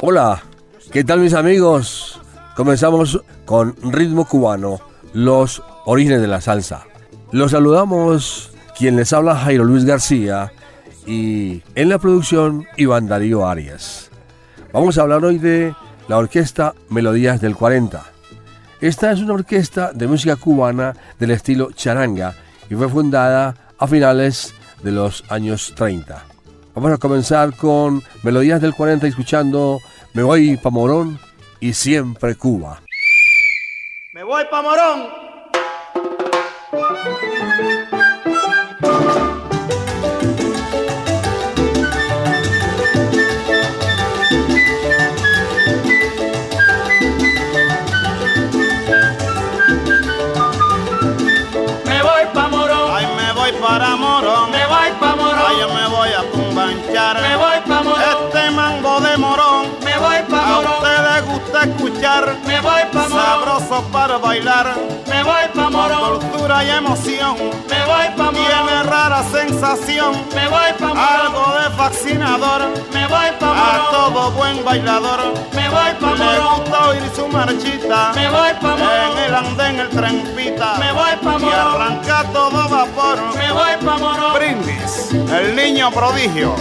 Hola, ¿qué tal mis amigos? Comenzamos con ritmo cubano, los orígenes de la salsa. Los saludamos quien les habla Jairo Luis García y en la producción Iván Darío Arias. Vamos a hablar hoy de la orquesta Melodías del 40. Esta es una orquesta de música cubana del estilo charanga y fue fundada a finales de los años 30. Vamos a comenzar con Melodías del 40 escuchando me voy pa' Morón y siempre Cuba. Me voy pa' Morón. Me voy pa' Morón. Sabroso para bailar. Me voy pa' Con Morón. dulzura y emoción. Me voy pa' Tiene Morón. rara sensación. Me voy pa' Morón. Algo de fascinador. Me voy pa' A Morón. todo buen bailador. Me voy pa' Le Morón. gusta oír su marchita. Me voy pa' Morón. En el andén el tren pita. Me voy pa' Y Morón. arranca todo vapor. Me voy pa' Morón. Brindis, el niño prodigio.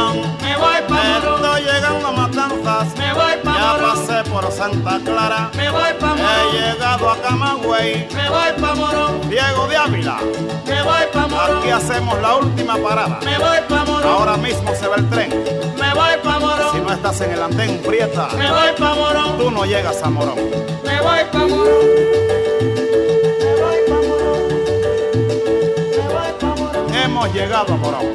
Morón. Me voy pa' Morón. Estoy llegando a Matanzas. Me voy pa' Ya Morón. pasé por Santa Clara. Me voy pa' He Morón. llegado a Camagüey. Me voy pa' Morón. Diego de Ávila. Me voy pa' Morón. Aquí hacemos la última parada. Me voy pa' Morón. Ahora mismo se va el tren. Me voy pa' Si Morón. no estás en el andén Prieta, Me voy pa' Morón. tú no llegas a Morón. Me voy pa' Morón. Me voy pa' Morón. Me voy pa' Morón. Hemos llegado a Morón.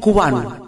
Ritmo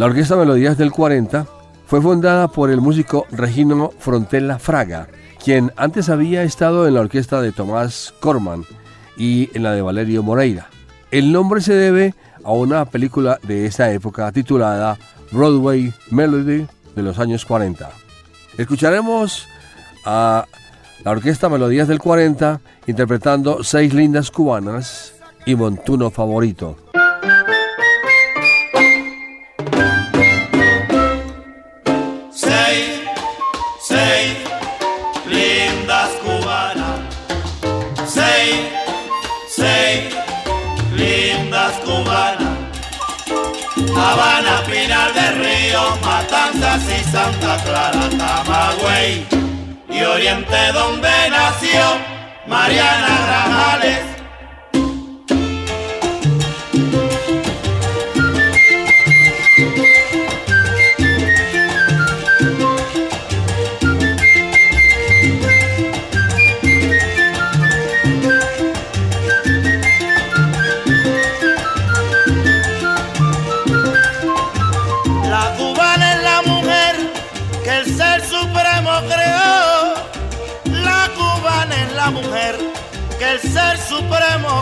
La Orquesta Melodías del 40 fue fundada por el músico Regino Frontella Fraga, quien antes había estado en la orquesta de Tomás Corman y en la de Valerio Moreira. El nombre se debe a una película de esa época titulada Broadway Melody de los años 40. Escucharemos a la Orquesta Melodías del 40 interpretando Seis Lindas Cubanas y Montuno Favorito. Habana, Pinar del Río, Matanzas y Santa Clara, Camagüey y Oriente donde nació Mariana Grajales.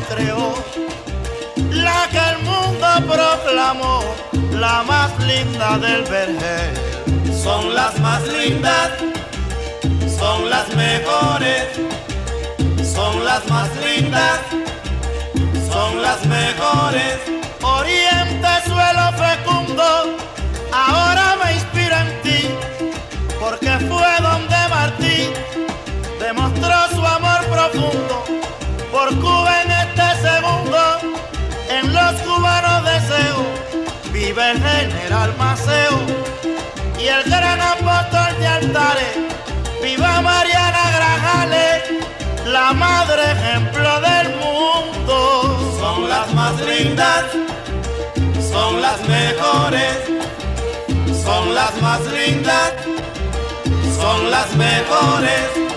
Creó. La que el mundo proclamó, la más linda del vergel. Son las más lindas, son las mejores, son las más lindas, son las mejores. Oriente, suelo fecundo, ahora me inspiro en ti, porque fue donde Martí demostró su amor profundo por Cuba en. En los cubanos deseo vive el general Maceo y el gran apóstol de altares. Viva Mariana Grajales, la madre ejemplo del mundo. Son las más lindas, son las mejores, son las más lindas, son las mejores.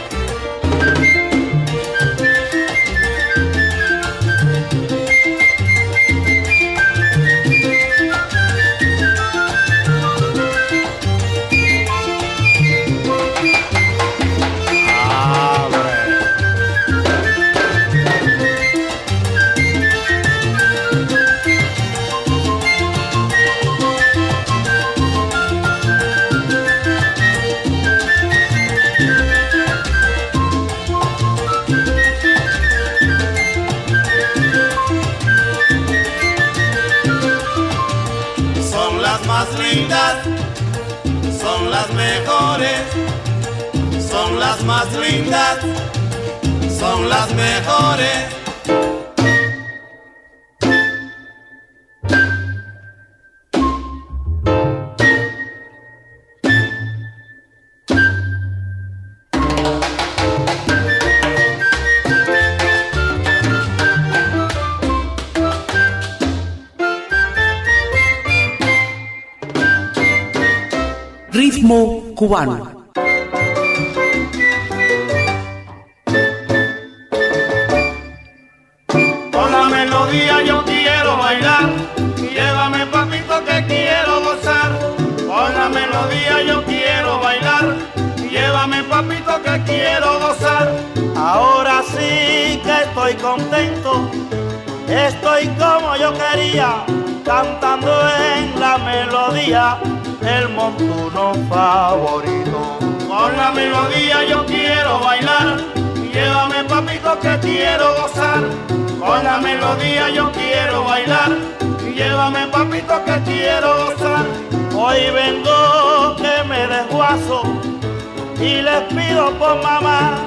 Las más lindas, son las mejores. Ritmo cubano. Quiero gozar. Ahora sí que estoy contento, estoy como yo quería, cantando en la melodía el montuno favorito. Con la melodía yo quiero bailar, llévame papito que quiero gozar. Con la melodía yo quiero bailar, llévame papito que quiero gozar. Hoy vengo que me desguazo y les pido por mamá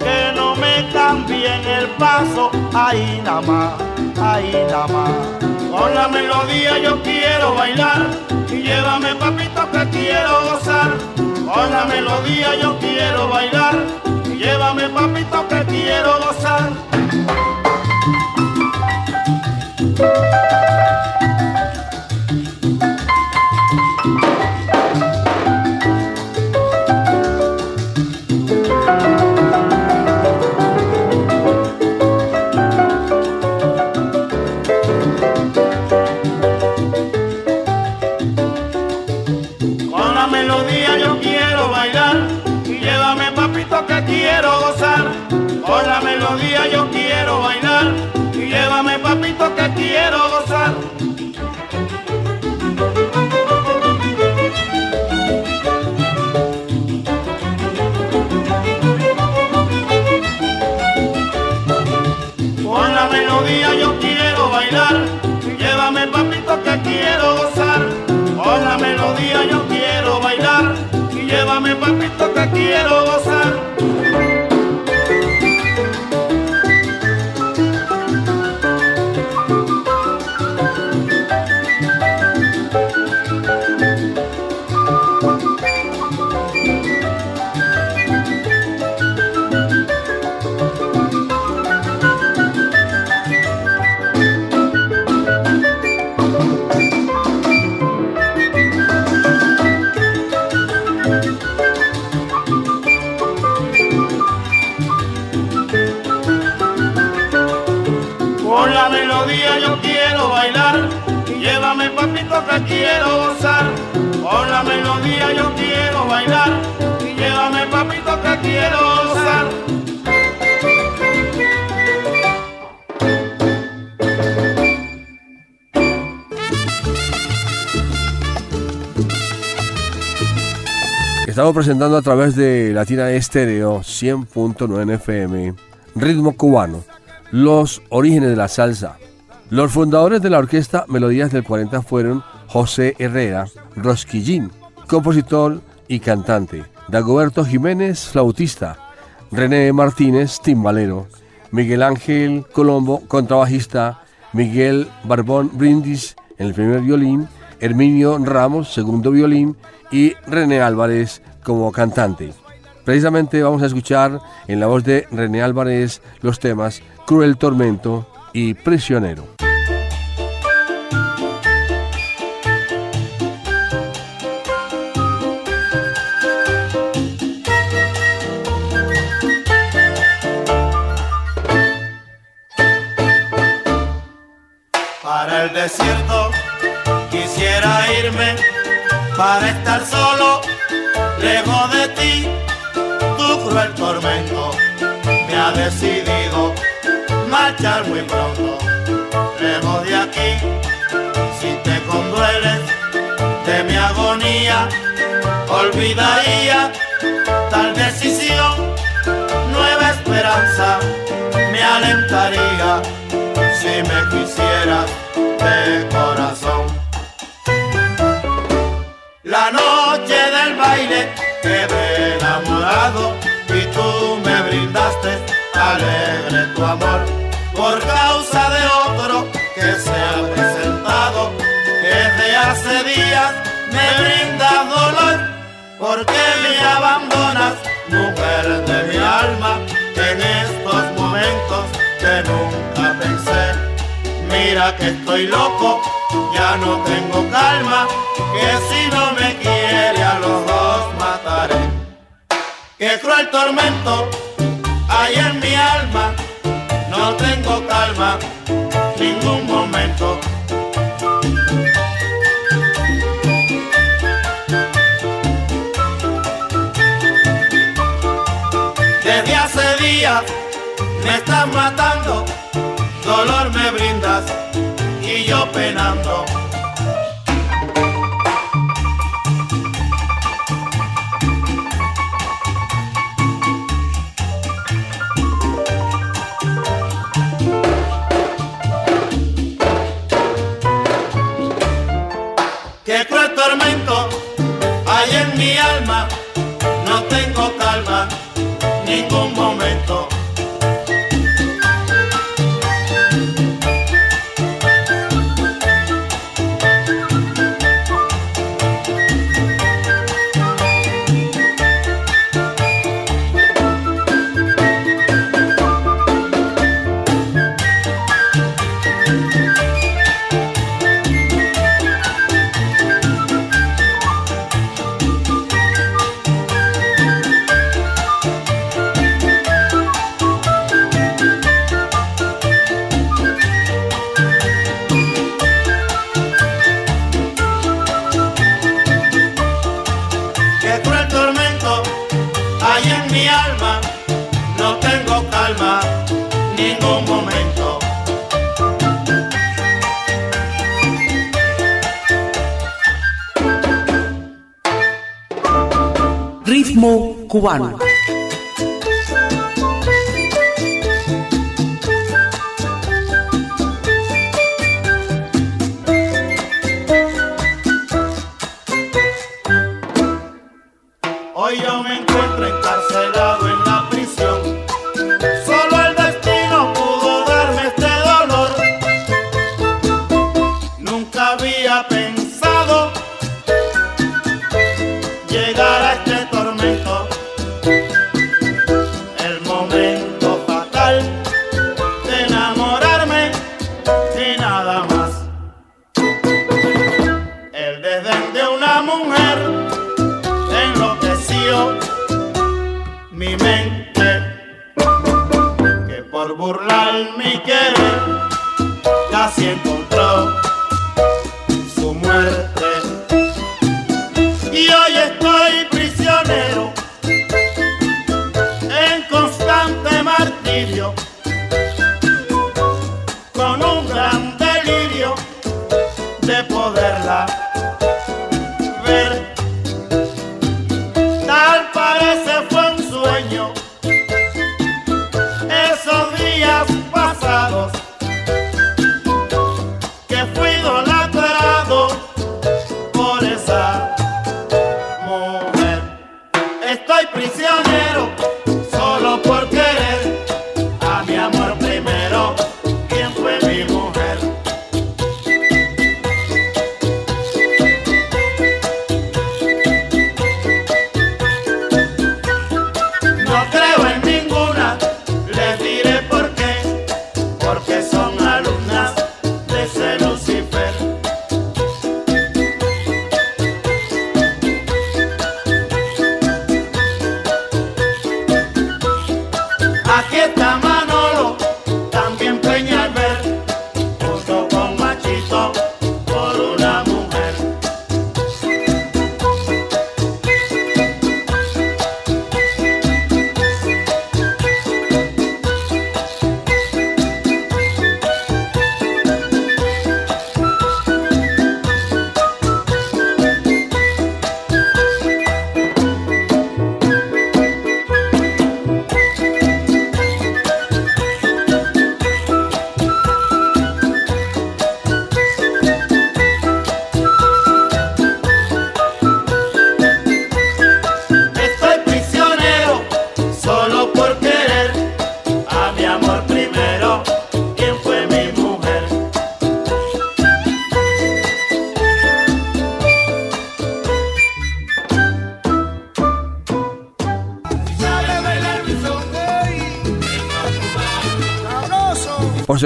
que no me cambien el paso, ahí nada más, ahí nada más. Con la melodía yo quiero bailar y llévame papito que quiero gozar. Con la melodía yo quiero bailar y llévame papito que quiero gozar. Melodía yo quiero bailar y llévame papito que quiero gozar. Con la melodía yo quiero bailar y llévame papito que quiero gozar. Con la melodía yo quiero bailar y llévame papito que quiero gozar. Melodía yo quiero bailar y llévame papito que quiero gozar. Estamos presentando a través de Latina Estéreo 100.9 FM, Ritmo Cubano, los orígenes de la salsa. Los fundadores de la orquesta Melodías del 40 fueron José Herrera, Rosquillín, compositor y cantante, Dagoberto Jiménez, flautista, René Martínez, timbalero, Miguel Ángel Colombo, contrabajista, Miguel Barbón Brindis en el primer violín, Herminio Ramos, segundo violín, y René Álvarez como cantante. Precisamente vamos a escuchar en la voz de René Álvarez los temas Cruel Tormento y Prisionero. Para estar solo, lejos de ti. Tu cruel tormento me ha decidido marchar muy pronto, lejos de aquí. Si te condueles de mi agonía, olvidaría tal decisión. Nueva esperanza me alentaría si me quisieras de corazón. Noche del baile quedé enamorado y tú me brindaste alegre tu amor. Por causa de otro que se ha presentado desde hace días me brinda dolor. Porque me abandonas mujer de mi alma en estos momentos que nunca pensé. Mira que estoy loco, ya no tengo calma, que si no me quiere a los dos mataré. Qué cruel tormento hay en mi alma, no tengo calma, ningún momento. Desde hace días me estás matando, dolor me brindas yo penando. Qué cruel tormento hay en mi alma, no tengo calma, ningún Ritmo cubano.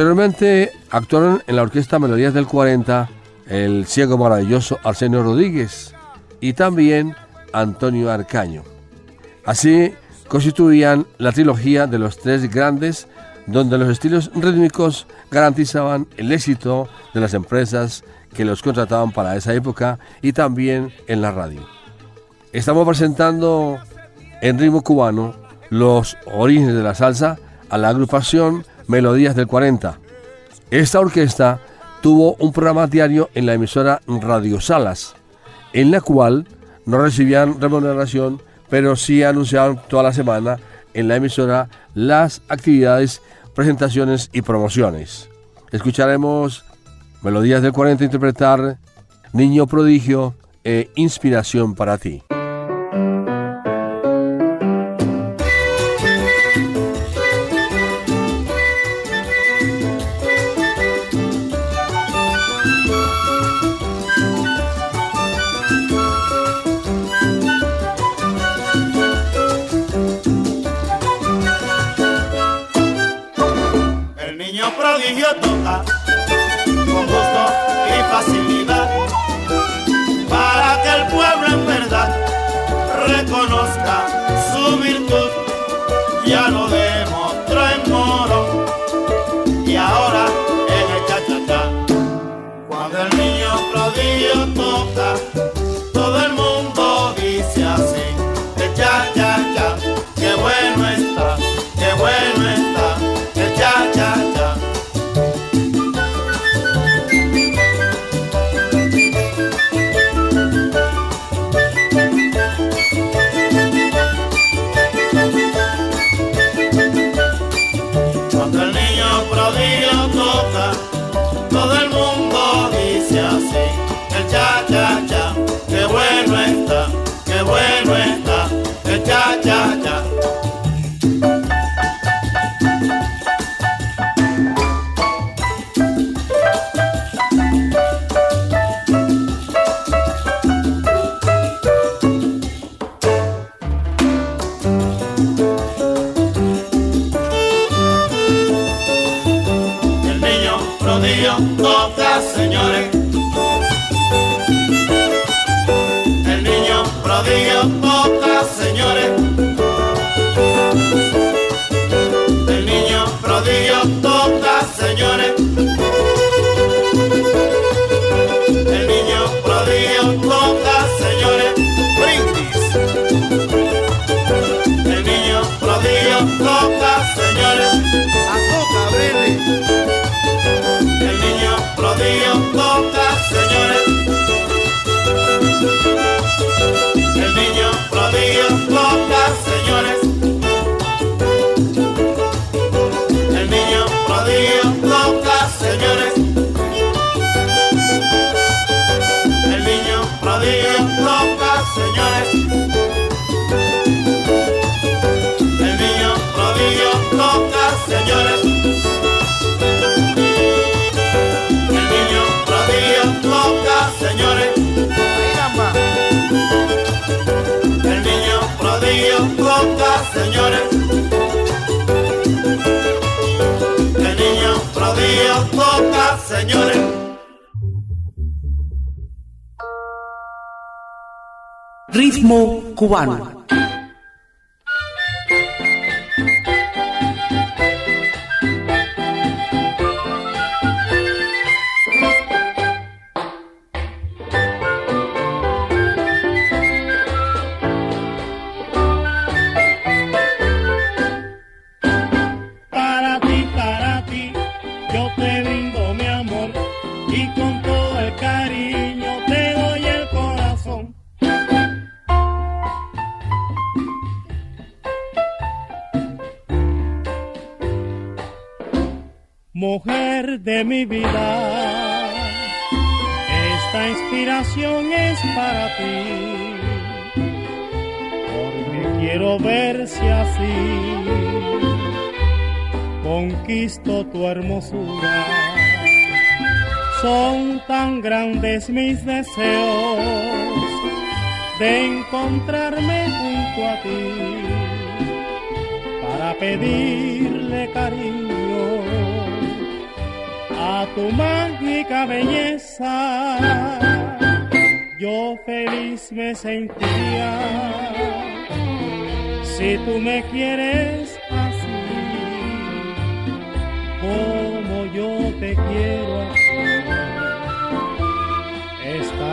Posteriormente actuaron en la orquesta Melodías del 40 el ciego maravilloso Arsenio Rodríguez y también Antonio Arcaño. Así constituían la trilogía de los tres grandes donde los estilos rítmicos garantizaban el éxito de las empresas que los contrataban para esa época y también en la radio. Estamos presentando en ritmo cubano los orígenes de la salsa a la agrupación Melodías del 40. Esta orquesta tuvo un programa diario en la emisora Radio Salas, en la cual no recibían remuneración, pero sí anunciaban toda la semana en la emisora las actividades, presentaciones y promociones. Escucharemos Melodías del 40 interpretar Niño Prodigio e Inspiración para ti. Ritmo cubano. mis deseos de encontrarme junto a ti para pedirle cariño a tu mágica belleza. Yo feliz me sentía si tú me quieres así como yo te quiero.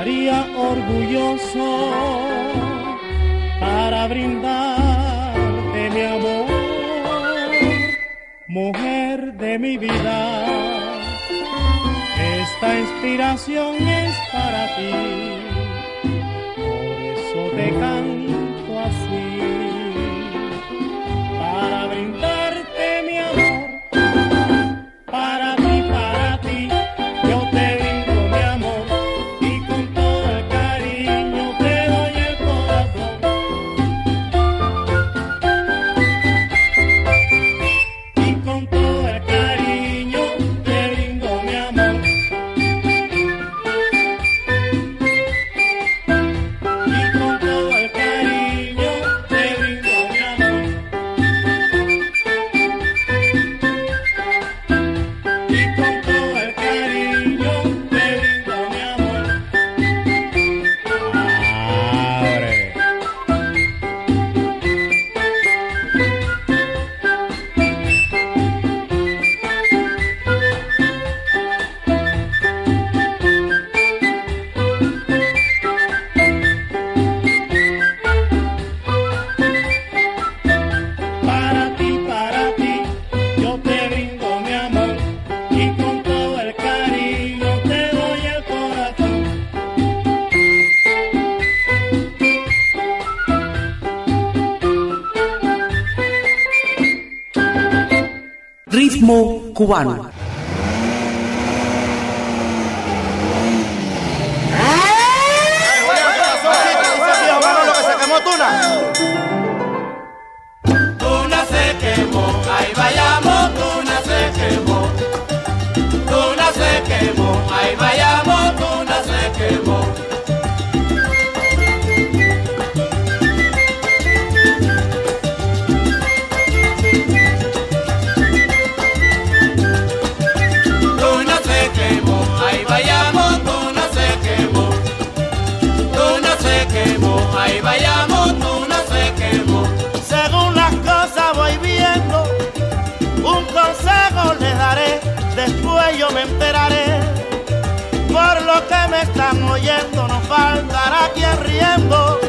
haría orgulloso para brindarte mi amor, mujer de mi vida. Esta inspiración es para ti, por eso te canto one. Yo me enteraré. Por lo que me están oyendo, no faltará quien riendo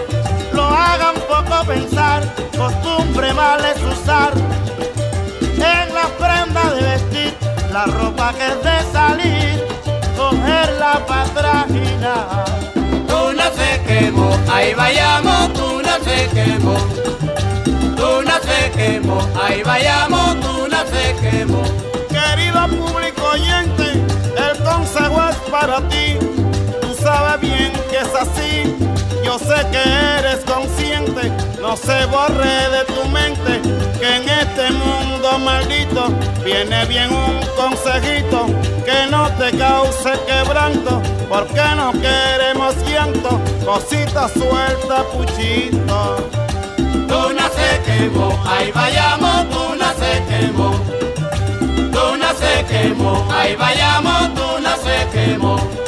lo haga un poco pensar, costumbre mal es usar en la prenda de vestir, la ropa que es de salir, cogerla para trajinar. Tú no se quemó, ahí vayamos, tú no se quemó. Tú no se quemó, ahí vayamos, tú no se quemó. Público oyente, el consejo es para ti. Tú sabes bien que es así. Yo sé que eres consciente, no se borre de tu mente que en este mundo maldito viene bien un consejito que no te cause quebranto, porque no queremos llanto, cosita suelta, puchito. Tú no se quemó, ahí vayamos, tú no se quemó. Se quemó, ahí vayamos, tú no se quemó.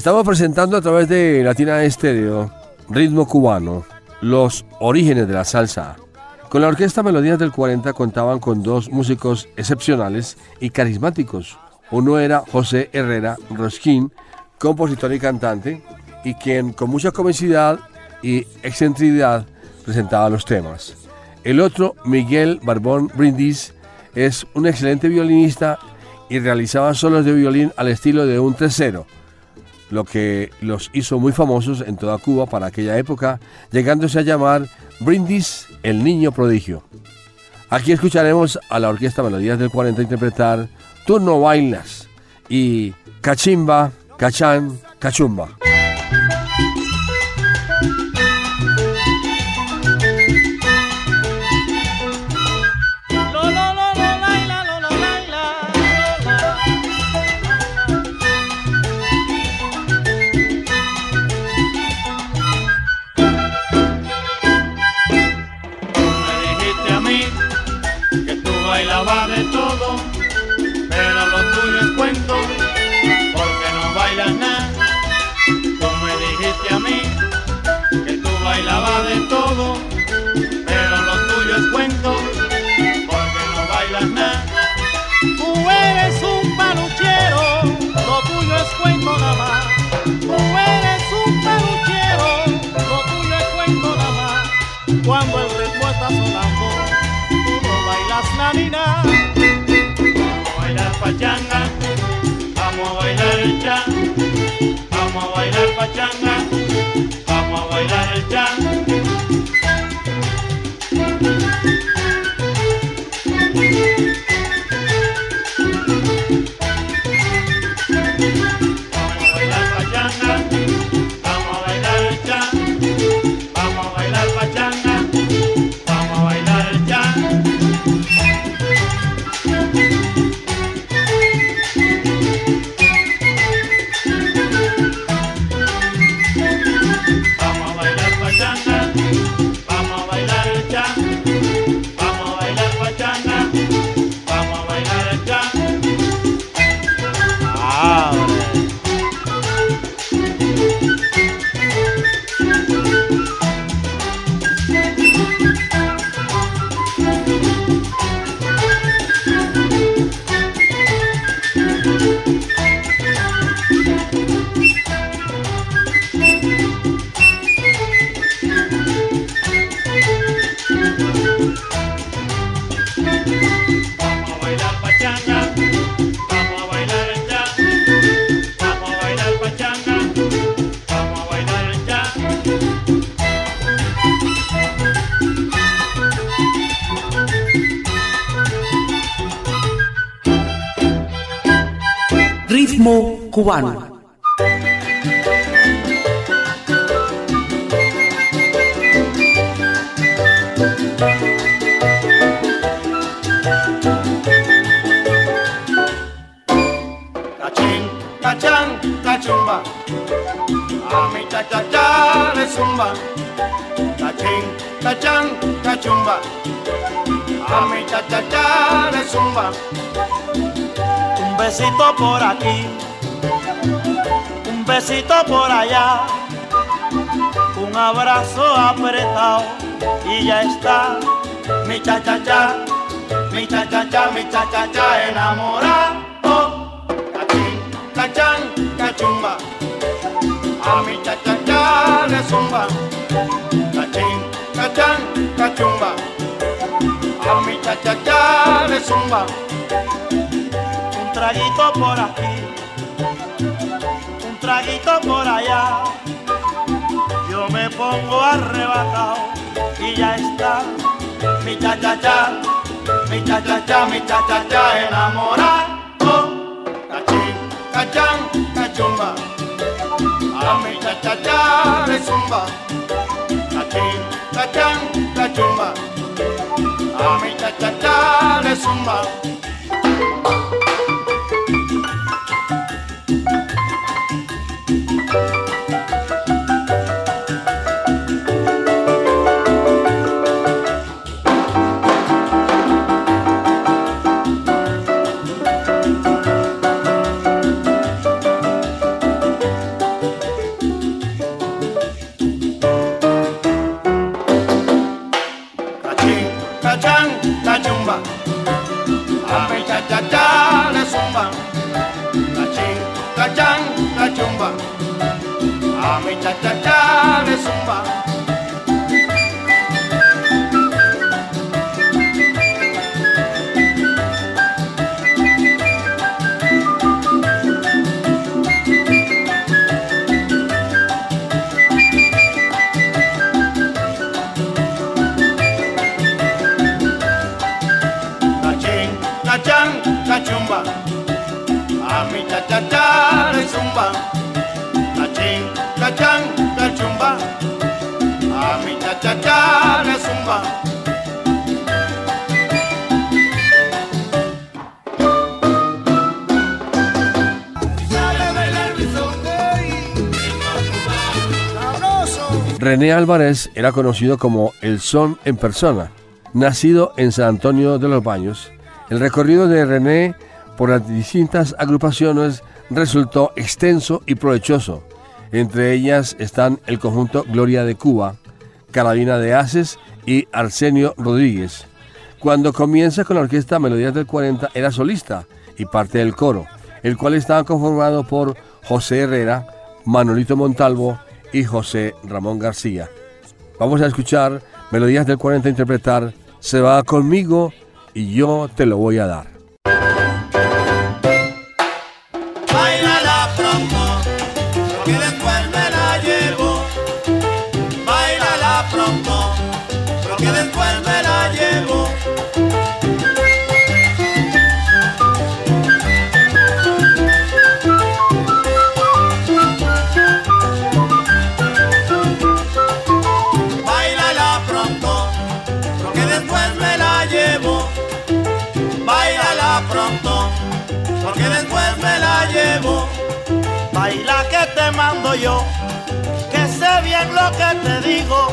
Estamos presentando a través de Latina Estéreo, Ritmo Cubano, los orígenes de la salsa. Con la orquesta Melodías del 40 contaban con dos músicos excepcionales y carismáticos. Uno era José Herrera Rosquín, compositor y cantante, y quien con mucha comicidad y excentricidad presentaba los temas. El otro, Miguel Barbón Brindis, es un excelente violinista y realizaba solos de violín al estilo de un tercero lo que los hizo muy famosos en toda Cuba para aquella época, llegándose a llamar Brindis el Niño Prodigio. Aquí escucharemos a la Orquesta Melodías del 40 interpretar Tú no bailas y Cachimba, Cachán, Cachumba. Cubano. Cachín, cachán, cachumba. A mi cha cha cha le zumba. Cachín, cachán, cachumba. A mi cha cha cha le zumba. Un besito por aquí, besito por allá, un abrazo apretado y ya está mi cha cha cha, mi cha cha cha, mi cha cha cha enamorado. Cachín, cachán, cachumba, a mi cha cha cha le zumba. Cachín, cachán, cachumba, a mi cha cha cha le zumba. Un traguito por aquí, traguito por allá. Yo me pongo arrebatado y ya está mi cha cha cha, mi cha cha cha, mi cha cha cha enamorado. Cachín, cachán, cachumba, a mi cha cha cha le zumba. Cachín, cachán, cachumba, a mi cha cha cha le zumba. René Álvarez era conocido como el Son en persona. Nacido en San Antonio de los Baños, el recorrido de René por las distintas agrupaciones resultó extenso y provechoso. Entre ellas están el conjunto Gloria de Cuba, Carabina de Haces y Arsenio Rodríguez. Cuando comienza con la orquesta Melodías del 40 era solista y parte del coro, el cual estaba conformado por José Herrera, Manolito Montalvo y José Ramón García. Vamos a escuchar Melodías del 40 interpretar Se va conmigo y yo te lo voy a dar. Yo, que sé bien lo que te digo,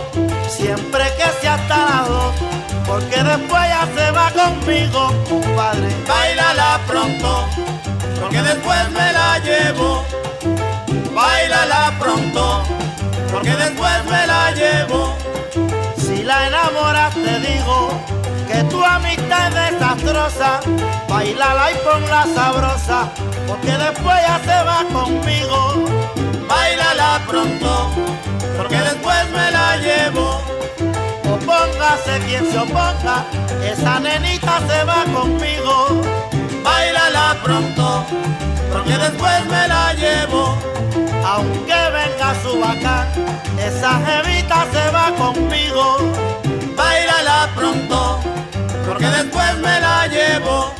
siempre que sea hasta las dos, porque después ya se va conmigo, compadre. Bailala pronto, porque después me la llevo. Bailala pronto, porque después me la llevo. Si la enamoras te digo que tu amistad es desastrosa, bailala y ponla sabrosa, porque después ya se va conmigo. Opóngase quien se oponga, esa nenita se va conmigo. Bailala pronto, porque después me la llevo. Aunque venga su bacán, esa jevita se va conmigo. Bailala pronto, porque después me la llevo.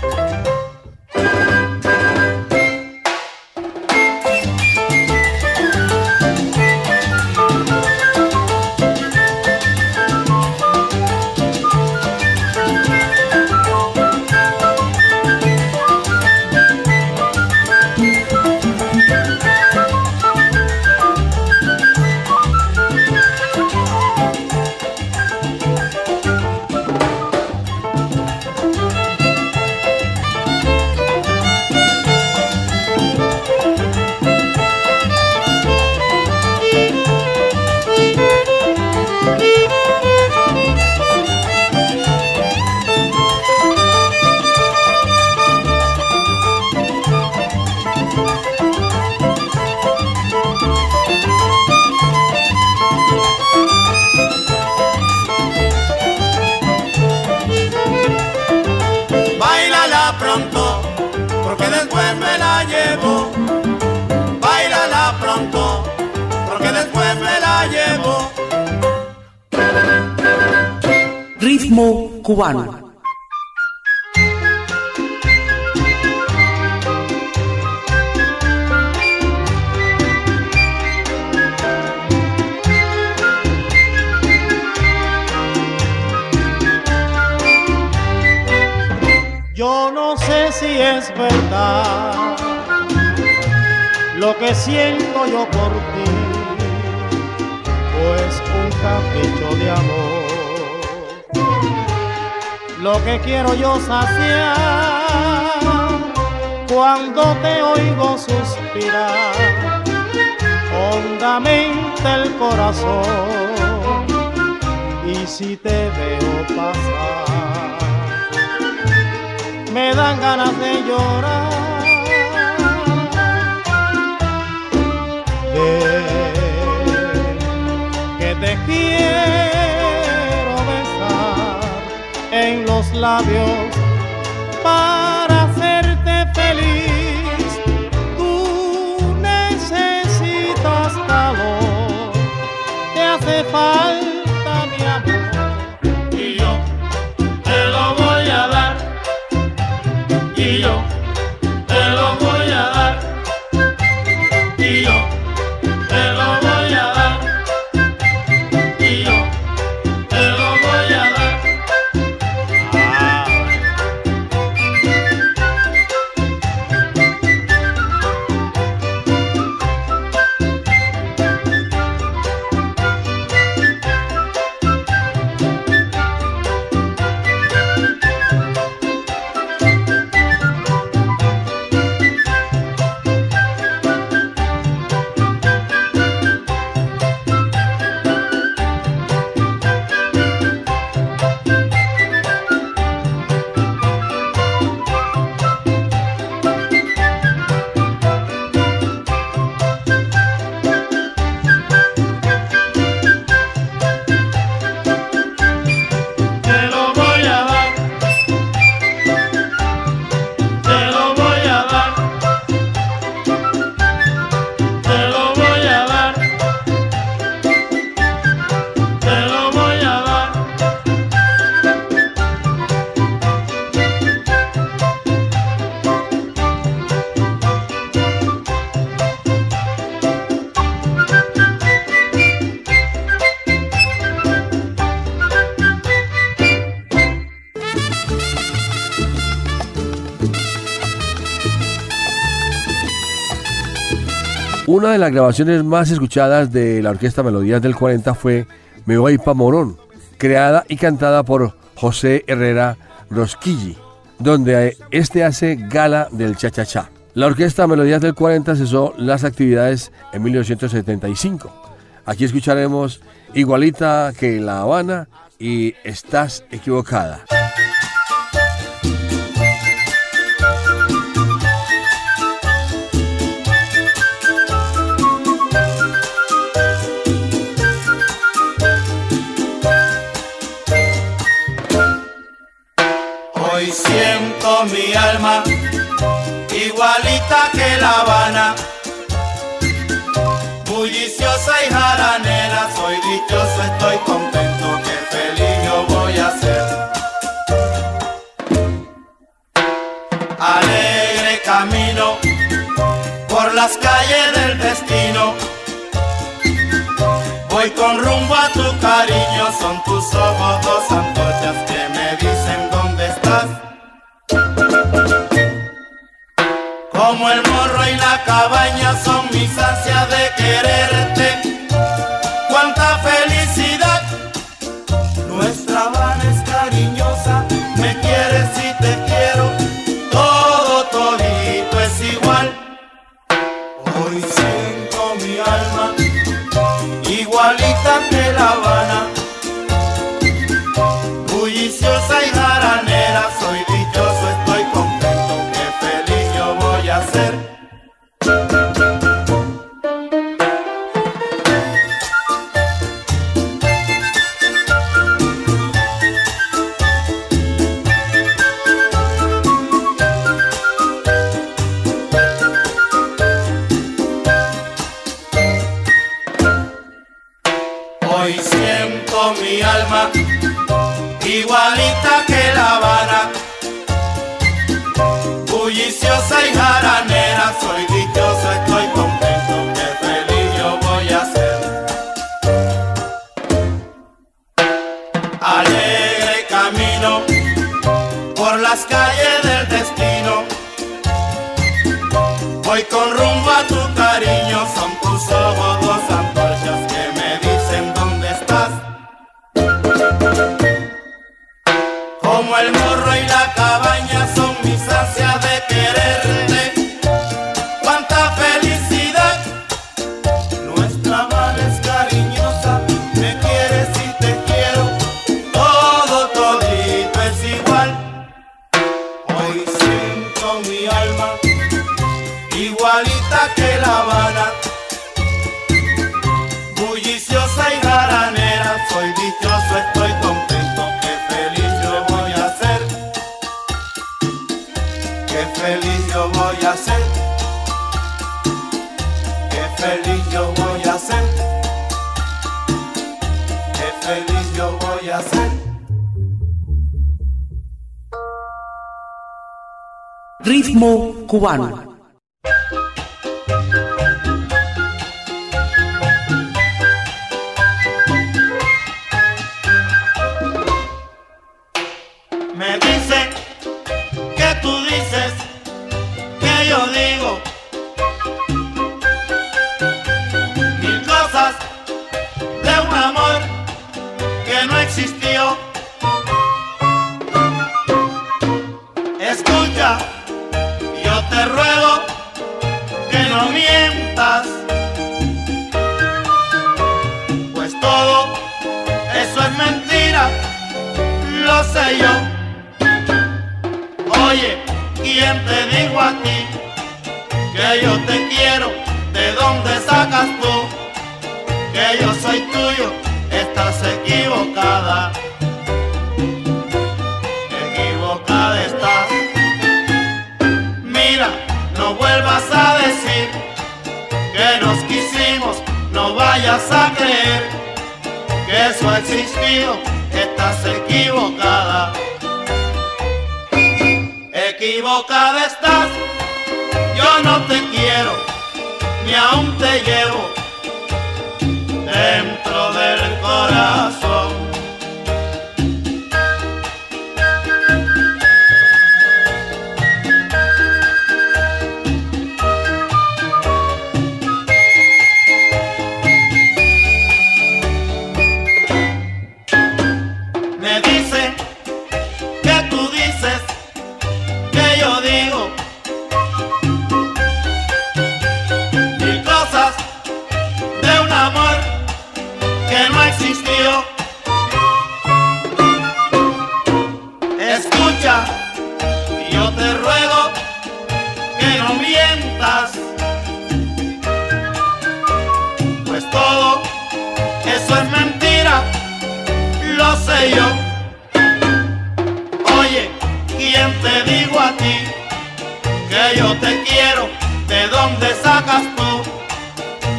Cubano. Yo no sé si es verdad lo que siento yo por ti, pues un capricho de amor. Lo que quiero yo saciar. Cuando te oigo suspirar hondamente el corazón. Y si te veo pasar me dan ganas de llorar. Ven, que te quiero labios para hacerte feliz. Tú necesitas calor, te hace falta Una de las grabaciones más escuchadas de la Orquesta Melodías del 40 fue Me voy pa' Morón, creada y cantada por José Herrera Rosquilli, donde este hace gala del cha-cha-cha. La Orquesta Melodías del 40 cesó las actividades en 1975. Aquí escucharemos Igualita que La Habana y Estás equivocada. Mi alma igualita que La Habana, bulliciosa y jaranera. Soy dichoso, estoy contento, que feliz yo voy a ser. Alegre camino por las calles del destino. Voy con rumbo a tu cariño, son tus ojos dos antorchas Como el morro y la cabaña son mis ansias de quererte. Voy con rumbo a tu cariño, son tus ojos Cubano. Me dice que tú dices que yo digo mil cosas de un amor que no existió. No mientas, pues todo eso es mentira, lo sé yo. Oye, ¿quién te dijo a ti que yo te quiero? ¿De dónde sacas tú que yo soy tuyo? Estás equivocada. Vuelvas a decir que nos quisimos, no vayas a creer que eso ha existido. Estás equivocada equivocada estás. Yo no te quiero, ni aún te llevo dentro del corazón.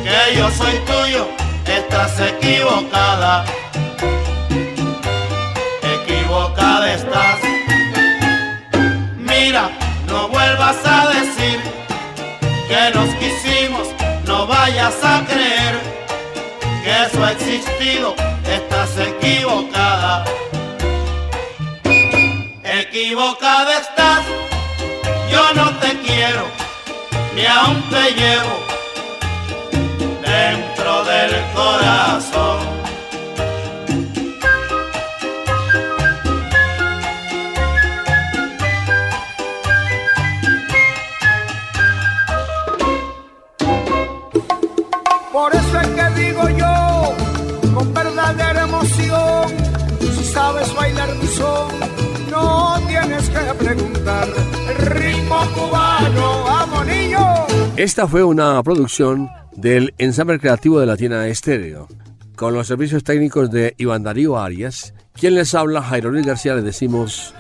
Que yo soy tuyo? Estás equivocada. Equivocada estás. Mira, no vuelvas a decir que nos quisimos, no vayas a creer que eso ha existido. Estás equivocada equivocada estás. Yo no te quiero, ni aún te llevo dentro del corazón. Por eso es que digo yo, con verdadera emoción, si sabes bailar mi son, no tienes que preguntar. El ritmo cubano. Esta fue una producción del ensamble creativo de Latina Estéreo, con los servicios técnicos de Iván Darío Arias. Quien les habla, Jairo Luis García, les decimos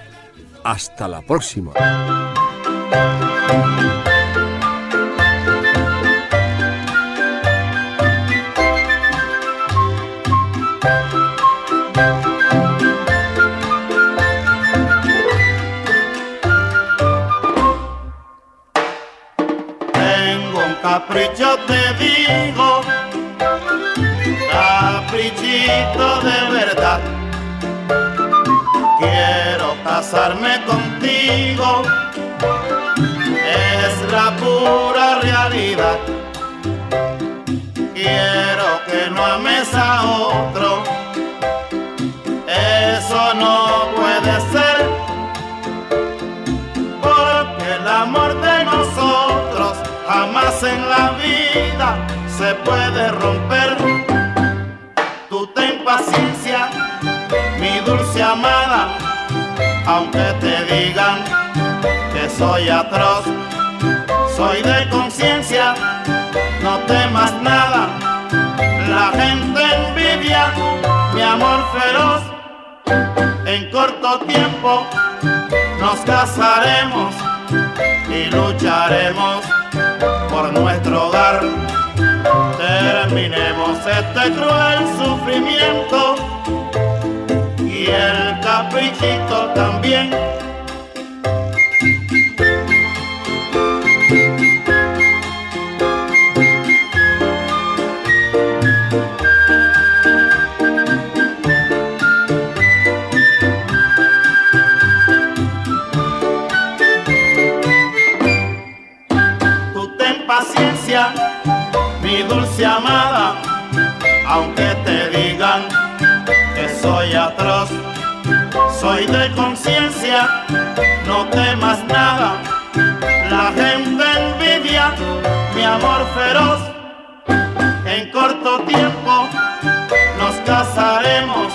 hasta la próxima. Capricho te digo, caprichito de verdad. Quiero casarme contigo, es la pura realidad. Quiero que no ames a otro, eso no puede ser, porque el amor de nosotros en la vida se puede romper. Tú ten paciencia, mi dulce amada, aunque te digan que soy atroz, soy de conciencia, no temas nada, la gente envidia mi amor feroz, en corto tiempo nos casaremos y lucharemos por nuestro hogar. Terminemos este cruel sufrimiento y el caprichito también. Mi dulce amada, aunque te digan que soy atroz, soy de conciencia, no temas nada, la gente envidia mi amor feroz, en corto tiempo nos casaremos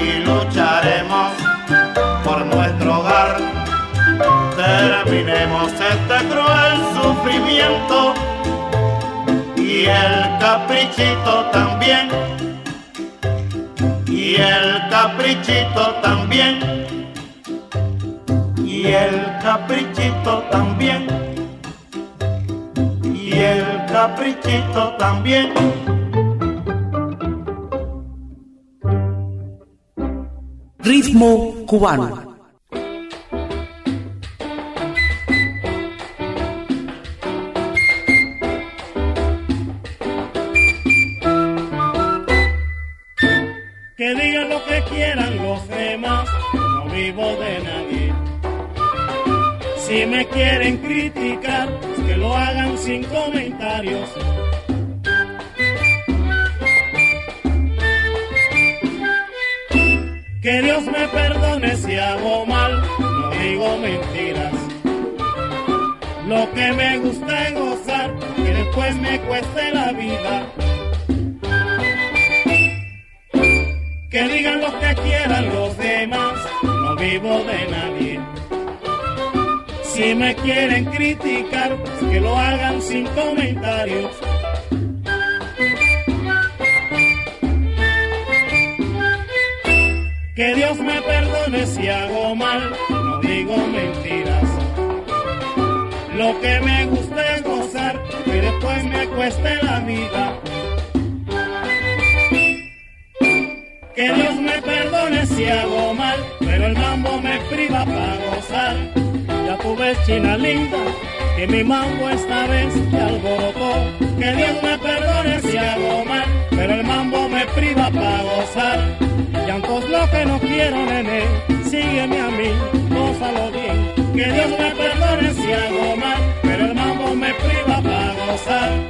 y lucharemos por nuestro hogar. Terminemos este cruel sufrimiento y el caprichito también. Y el caprichito también. Y el caprichito también. Y el caprichito también. Ritmo cubano. Me quieren criticar, que lo hagan sin comentarios. Que Dios me perdone si hago mal, no digo mentiras. Lo que me gusta es gozar, que después me cueste la vida. Que digan lo que quieran los demás, no vivo de nadie. Si me quieren criticar, pues que lo hagan sin comentarios. Que Dios me perdone si hago mal, no digo mentiras. Lo que me gusta es gozar, que después me cueste la vida. Que Dios me perdone si hago mal, pero el mambo me priva para gozar. Ya tú ves, china linda, que mi mambo esta vez te alborotó. Que Dios me perdone si hago mal, pero el mambo me priva para gozar. Llantos lo que no quiero, nene, sígueme a mí, gózalo bien. Que Dios me perdone si hago mal, pero el mambo me priva para gozar.